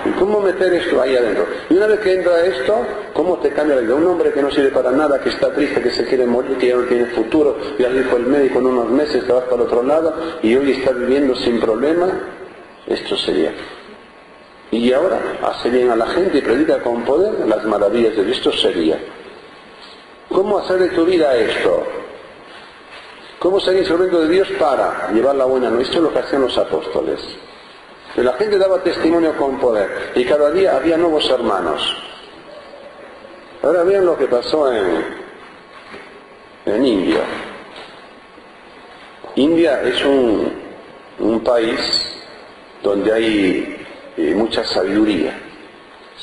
Speaker 1: ¿Y cómo meter esto ahí adentro? Y una vez que entra esto, ¿cómo te cambia la vida? Un hombre que no sirve para nada, que está triste, que se quiere morir, que ya no tiene futuro, ya dijo el médico en unos meses, te vas para el otro lado y hoy está viviendo sin problema, esto sería. Y ahora hace bien a la gente y predica con poder las maravillas de Dios. Esto sería. ¿Cómo hacer de tu vida esto? ¿Cómo ser instrumento de Dios para llevar la buena nueva? Esto es lo que hacían los apóstoles. La gente daba testimonio con poder y cada día había nuevos hermanos. Ahora vean lo que pasó en, en India. India es un, un país donde hay eh, mucha sabiduría,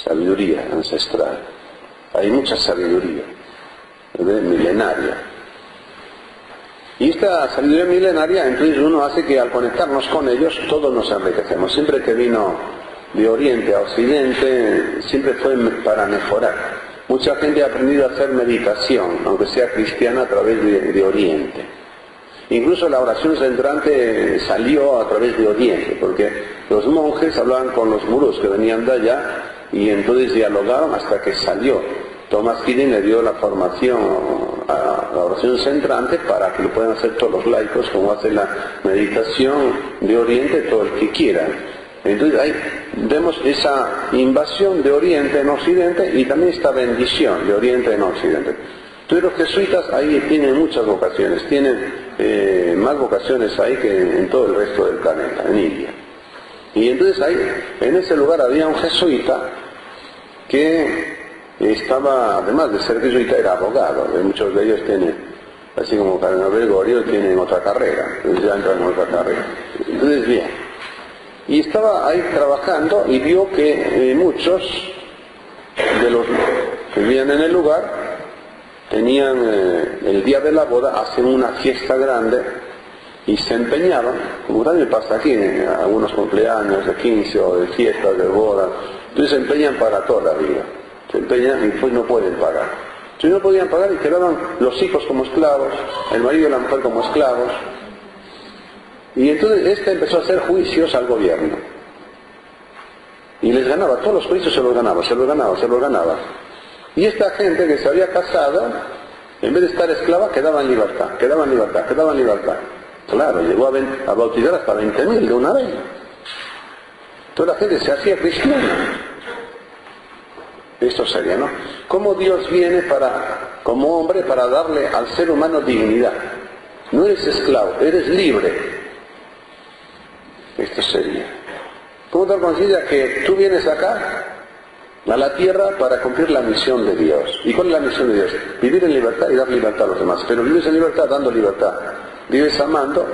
Speaker 1: sabiduría ancestral. Hay mucha sabiduría milenaria. Y esta sabiduría milenaria, entonces uno hace que al conectarnos con ellos, todos nos enriquecemos. Siempre que vino de Oriente a Occidente, siempre fue para mejorar. Mucha gente ha aprendido a hacer meditación, aunque sea cristiana, a través de, Oriente. Incluso la oración centrante salió a través de Oriente, porque los monjes hablaban con los muros que venían de allá y entonces dialogaron hasta que salió. Thomas Keating le dio la formación a la oración centrante para que lo puedan hacer todos los laicos, como hace la meditación de Oriente todo el que quiera. Entonces ahí vemos esa invasión de Oriente en Occidente y también esta bendición de Oriente en Occidente. Entonces los jesuitas ahí tienen muchas vocaciones, tienen eh, más vocaciones ahí que en todo el resto del planeta, en India. Y entonces ahí, en ese lugar había un jesuita que estaba, además de ser jesuita, era abogado. Muchos de ellos tienen, así como Cardenal Gregorio, tienen otra carrera. Entonces ya entran en otra carrera. Entonces, bien. Y estaba ahí trabajando y vio que eh, muchos de los que vivían en el lugar tenían eh, el día de la boda, hacen una fiesta grande y se empeñaban, como también pasa aquí, en algunos cumpleaños de 15 o de fiestas, de boda, entonces se empeñan para toda la vida y después no pueden pagar. Si no podían pagar y quedaban los hijos como esclavos, el marido y la mujer como esclavos. Y entonces este empezó a hacer juicios al gobierno. Y les ganaba, todos los juicios se los ganaba, se los ganaba, se los ganaba. Y esta gente que se había casado, en vez de estar esclava, quedaba en libertad, quedaba en libertad, quedaba en libertad. Claro, llegó a, a bautizar hasta 20.000 de una vez. Toda la gente se hacía cristiana. Esto sería, ¿no? ¿Cómo Dios viene para, como hombre para darle al ser humano dignidad? No eres esclavo, eres libre. Esto sería. ¿Cómo te conciencia que tú vienes acá, a la tierra, para cumplir la misión de Dios? ¿Y cuál es la misión de Dios? Vivir en libertad y dar libertad a los demás. Pero vives en libertad dando libertad. Vives amando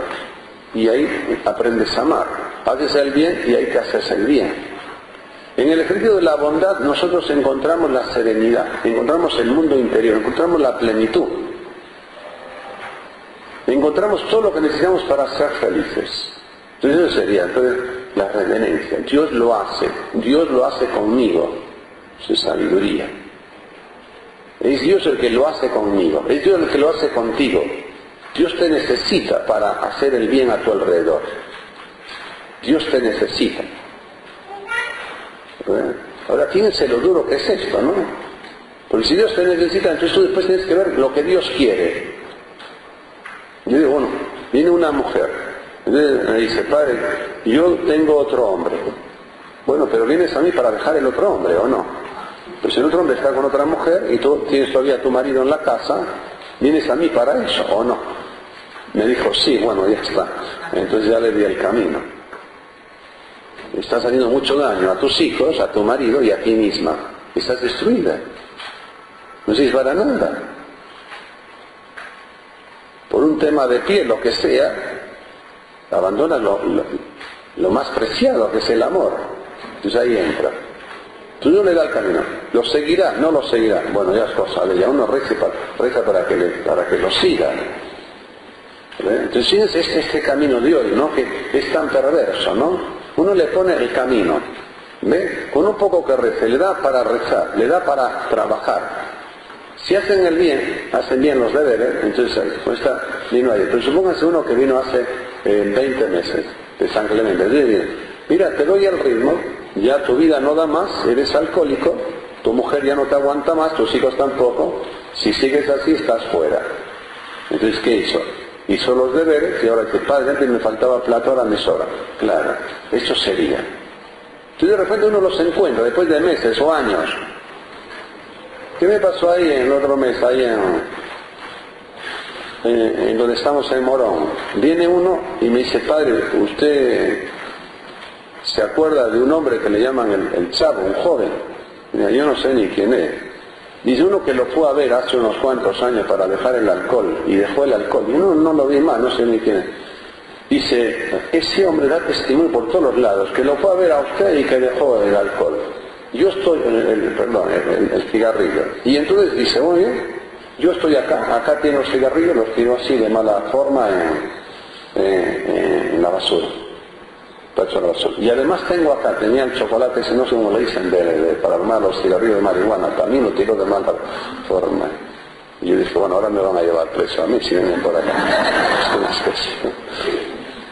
Speaker 1: y ahí aprendes a amar. Haces el bien y ahí te haces el bien. En el ejercicio de la bondad nosotros encontramos la serenidad, encontramos el mundo interior, encontramos la plenitud. Encontramos todo lo que necesitamos para ser felices. Entonces eso sería entonces, la reverencia. Dios lo hace, Dios lo hace conmigo, su sabiduría. Es Dios el que lo hace conmigo, es Dios el que lo hace contigo. Dios te necesita para hacer el bien a tu alrededor. Dios te necesita. Ahora fíjense lo duro que es esto, ¿no? Porque si Dios te necesita, entonces tú después tienes que ver lo que Dios quiere. Yo digo, bueno, viene una mujer, me dice, padre, yo tengo otro hombre. Bueno, pero vienes a mí para dejar el otro hombre, ¿o no? Pues el otro hombre está con otra mujer y tú tienes todavía tu marido en la casa, ¿vienes a mí para eso o no? Me dijo, sí, bueno, ya está. Entonces ya le di el camino. Estás haciendo mucho daño a tus hijos, a tu marido y a ti misma. Estás destruida. No sirves para nada. Por un tema de piel, lo que sea, abandona lo, lo más preciado que es el amor. Entonces ahí entra. Tú no le das el camino. ¿Lo seguirá? No lo seguirá. Bueno, ya es cosa de ella. Uno reza para, para, que, que lo siga. Entonces fíjense este, este camino de hoy, ¿no? Que es tan perverso, ¿no? Uno le pone el camino. ¿Ve? Con un poco que rece, le da para rezar, le da para trabajar. Si hacen el bien, hacen bien los deberes, entonces pues está, vino ahí. Pero supónganse uno que vino hace 20 eh, meses de San Clemente. Mira, te doy el ritmo, ya tu vida no da más, eres alcohólico, tu mujer ya no te aguanta más, tus hijos tampoco, si sigues así estás fuera. Entonces, ¿qué hizo? Hizo los deberes y ahora dice, padre, antes me faltaba plato, ahora me sobra. Claro, eso sería. Entonces de repente uno los encuentra después de meses o años. ¿Qué me pasó ahí en el otro mes, ahí en, donde estamos en Morón? Viene uno y me dice, padre, usted se acuerda de un hombre que le llaman el, chavo, un joven. yo no sé ni quién es. Dice uno que lo fue a ver hace unos cuantos años para dejar el alcohol y dejó el alcohol. Y no, no lo vi más, no sé ni quién es. Dice, ese hombre da testimonio por todos los lados, que lo fue a ver a usted y que dejó el alcohol. Yo estoy, el, perdón, el, cigarrillo. Y entonces dice, bien, yo estoy acá, acá tiene los cigarrillos, los tiro así de mala forma en la basura. Y además tengo acá, tenía el chocolate, si no sé cómo le dicen, de, para armar los cigarrillos de marihuana, también lo tiró de mala forma. Y yo dije, bueno, ahora me van a llevar preso a mí si vienen por acá. [LAUGHS]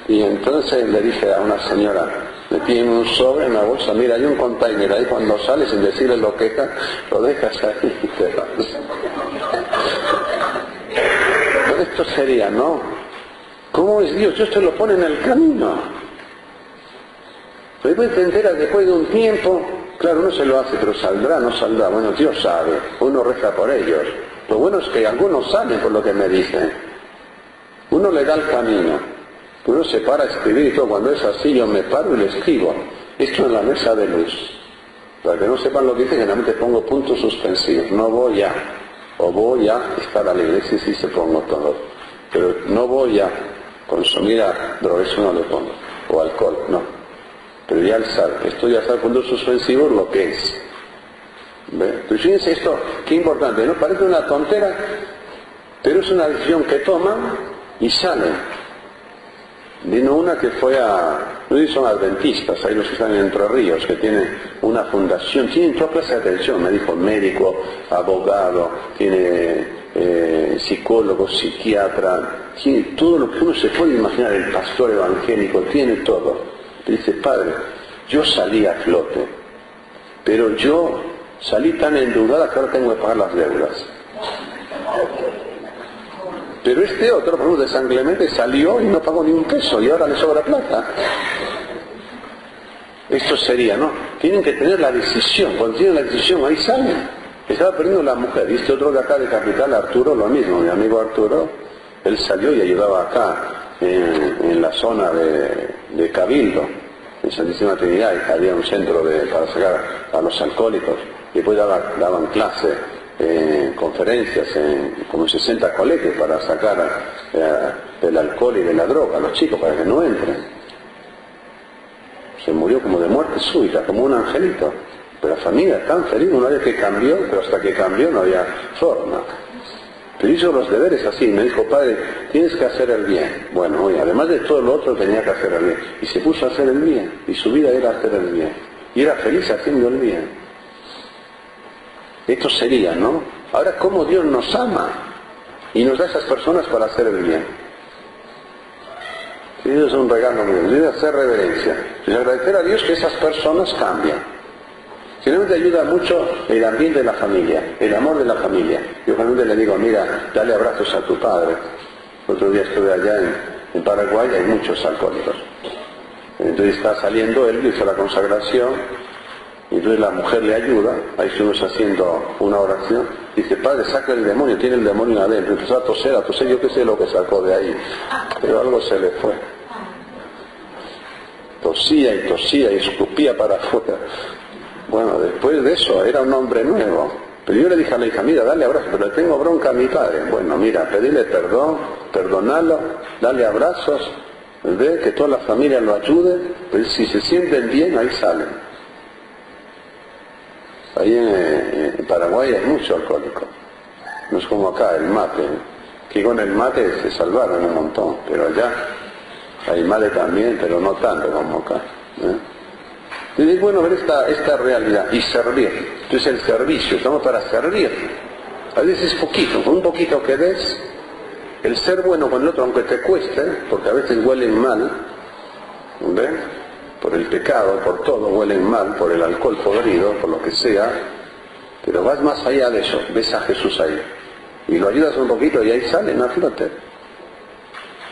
Speaker 1: y entonces le dije a una señora, le tiene un sobre, una bolsa, mira, hay un container ahí, cuando sales sin decirle lo que es, lo dejas ahí y te vas. esto sería, ¿no? ¿Cómo es Dios? Dios te lo pone en el camino. Después te enteras después de un tiempo, claro, uno se lo hace, pero saldrá, no saldrá. Bueno, Dios sabe, uno reza por ellos. Lo bueno es que algunos saben por lo que me dicen. Uno le da el camino. Uno se para a escribir y todo. Cuando es así, yo me paro y le escribo. Esto en la mesa de luz. Para que no sepan lo que dice, generalmente pongo puntos suspensivos. No voy a. O voy a estar a la iglesia y sí se pongo todo. Pero no voy a consumir a drogas, no le pongo. O alcohol, no pero ya sabe, esto ya sabe puntos suspensivos lo que es. ¿Ve? Fíjense esto, qué importante, ¿no? Parece una tontera, pero es una decisión que toma y sale. Vino una que fue a, no son adventistas, hay los que están en Entre Ríos, que tienen una fundación, tienen toda clase de atención, me dijo médico, abogado, tiene eh, psicólogo, psiquiatra, tiene todo lo que uno se puede imaginar, el pastor evangélico, tiene todo dice, padre, yo salí a flote, pero yo salí tan endeudada que ahora tengo que pagar las deudas. Pero este otro, de San Clemente, salió y no pagó ni un peso y ahora le sobra plata. Esto sería, ¿no? Tienen que tener la decisión. Cuando tienen la decisión, ahí salen. Estaba perdiendo la mujer. Y este otro de acá de Capital, Arturo, lo mismo. Mi amigo Arturo, él salió y ayudaba acá, en, la zona de, Cabildo, en Santísima Trinidad, había un centro para sacar a los alcohólicos. Y después daban clases, eh, conferencias en como 60 colegios para sacar eh, del alcohol y de la droga a los chicos para que no entren. Se murió como de muerte súbita, como un angelito. Pero la familia tan feliz una vez que cambió, pero hasta que cambió no había forma. Pero hizo los deberes así, me dijo, padre, tienes que hacer el bien. Bueno, oye, además de todo lo otro tenía que hacer el bien. Y se puso a hacer el bien, y su vida era hacer el bien. Y era feliz haciendo el bien. Esto sería, ¿no? Ahora, ¿cómo Dios nos ama y nos da esas personas para hacer el bien? Eso es un regalo mío. Debe hacer reverencia. Y agradecer a Dios que esas personas cambian. Generalmente ayuda mucho el ambiente de la familia, el amor de la familia. Yo generalmente le digo, mira, dale abrazos a tu padre. Otro día estuve allá en, Paraguay, hay muchos alcohólicos. Entonces está saliendo él, hizo la consagración, Y entonces la mujer le ayuda, ahí está haciendo una oración, dice, padre, saca el demonio, tiene el demonio adentro. Empezó a toser, a toser, yo qué sé lo que sacó de ahí, pero algo se le fue. Tosía y tosía y escupía para afuera. Bueno, después de eso, era un hombre nuevo. Pero yo le dije a la hija, mira, dale abrazo, pero le tengo bronca a mi padre. Bueno, mira, pedirle perdón, perdonarlo, dale abrazos, ve que toda la familia lo ayude, pero si se sienten bien, ahí salen. Ahí en, Paraguay hay mucho alcohólico. No es como acá, el mate. Que con el mate se salvaron un montón, pero allá hay mate también, pero no tanto como acá. ¿eh? Y es bueno ver esta, esta realidad y servir. Entonces el servicio, estamos para servir. A veces es poquito, un poquito que des, el ser bueno con el otro, aunque te cueste, porque a veces huelen mal, ¿ves? por el pecado, por todo, huelen mal, por el alcohol podrido, por lo que sea, pero vas más allá de eso, ves a Jesús ahí. Y lo ayudas un poquito y ahí sale, imagínate.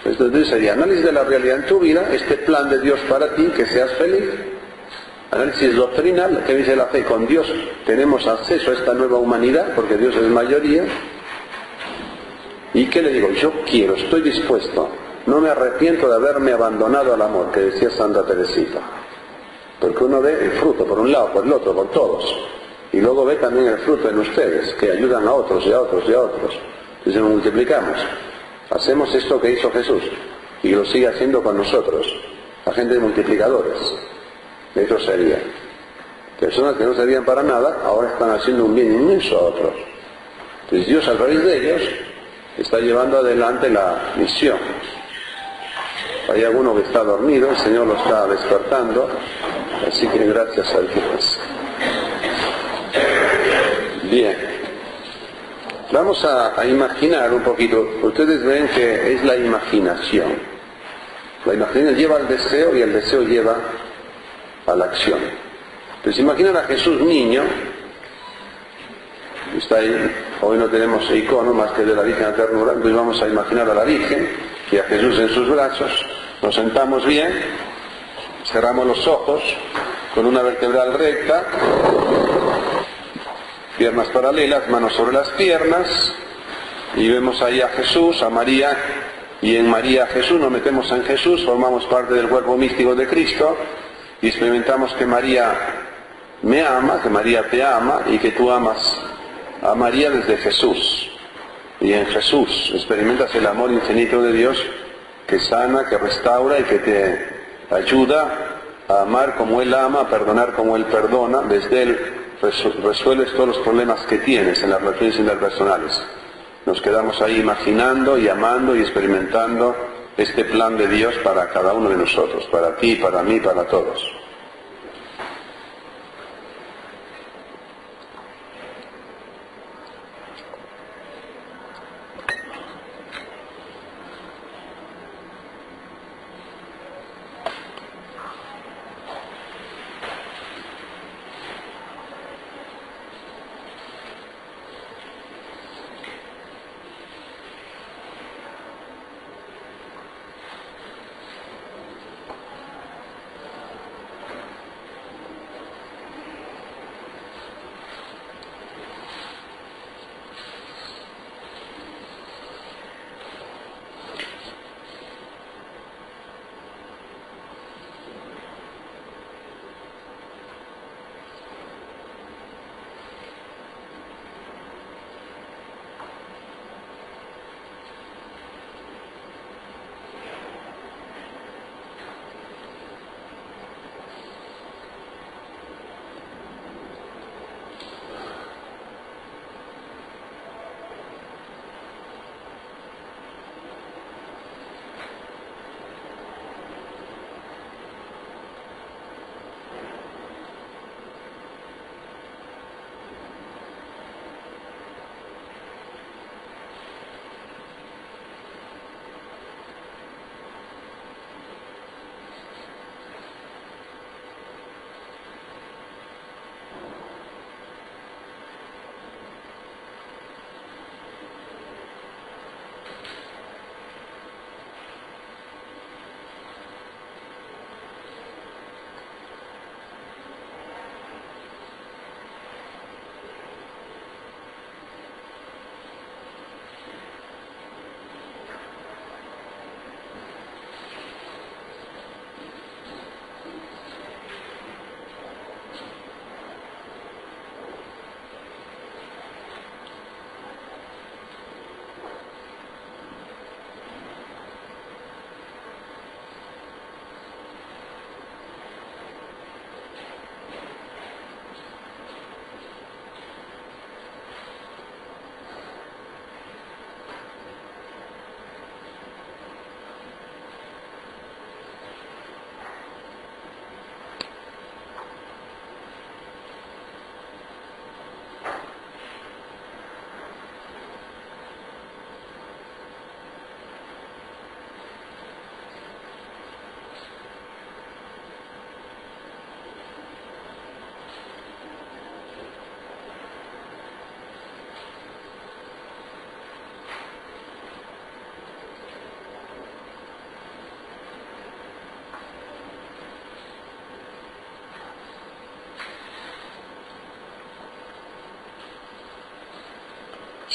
Speaker 1: Entonces sería análisis de la realidad en tu vida, este plan de Dios para ti, que seas feliz. Análisis doctrinal, que dice la fe, con Dios tenemos acceso a esta nueva humanidad, porque Dios es mayoría. ¿Y qué le digo? Yo quiero, estoy dispuesto no me arrepiento de haberme abandonado al amor, que decía Santa Teresita. Porque uno ve el fruto por un lado, por el otro, por todos. Y luego ve también el fruto en ustedes, que ayudan a otros y a otros y a otros. Entonces nos multiplicamos. Hacemos esto que hizo Jesús y lo sigue haciendo con nosotros. La gente de multiplicadores. Eso sería. Personas que no servían para nada, ahora están haciendo un bien inmenso a otros. Entonces Dios a través de ellos está llevando adelante la misión. Hay alguno que está dormido, el Señor lo está despertando, así que gracias a Dios. Bien, vamos a, imaginar un poquito, ustedes ven que es la imaginación. La imaginación lleva al deseo y el deseo lleva a la acción. Entonces imaginan a Jesús niño, está ahí, hoy no tenemos icono más que de la Virgen Ternura, entonces vamos a imaginar a la Virgen y a Jesús en sus brazos, nos sentamos bien, cerramos los ojos con una vertebral recta, piernas paralelas, manos sobre las piernas, y vemos ahí a Jesús, a María, y en María Jesús nos metemos en Jesús, formamos parte del cuerpo místico de Cristo, y experimentamos que María me ama, que María te ama, y que tú amas a María desde Jesús. Y en Jesús experimentas el amor infinito de Dios que sana, que restaura y que te ayuda a amar como Él ama, a perdonar como Él perdona. Desde Él resuelves todos los problemas que tienes en las relaciones interpersonales. Nos quedamos ahí imaginando y amando y experimentando este plan de Dios para cada uno de nosotros, para ti, para mí, para todos.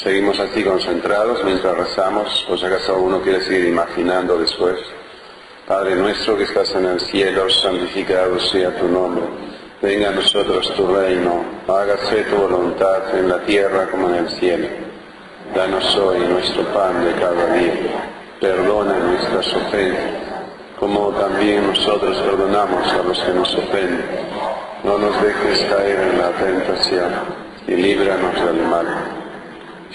Speaker 1: Seguimos así concentrados mientras rezamos, o si acaso uno quiere seguir imaginando después. Padre nuestro que estás en el cielo, santificado sea tu nombre. Venga a nosotros tu reino, hágase tu voluntad en la tierra como en el cielo. Danos hoy nuestro pan de cada día. Perdona nuestras ofensas, como también nosotros perdonamos a los que nos ofenden. No nos dejes caer en la tentación y líbranos del mal.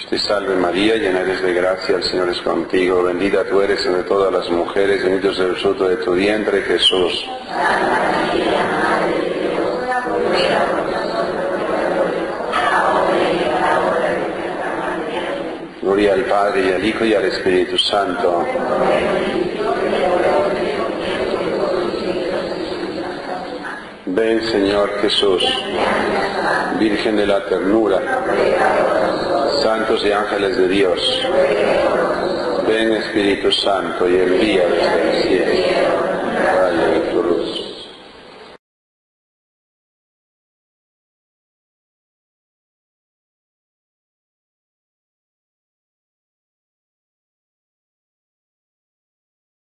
Speaker 1: Te salve María, llena eres de gracia, el Señor es contigo, bendita tú eres entre todas las mujeres, bendito es el fruto de tu vientre, Jesús. Gloria al Padre y al Hijo y al Espíritu Santo. Ven Señor Jesús, Virgen de la ternura, santos y ángeles de Dios, ven Espíritu Santo y envía desde el cielo, rayo tu luz.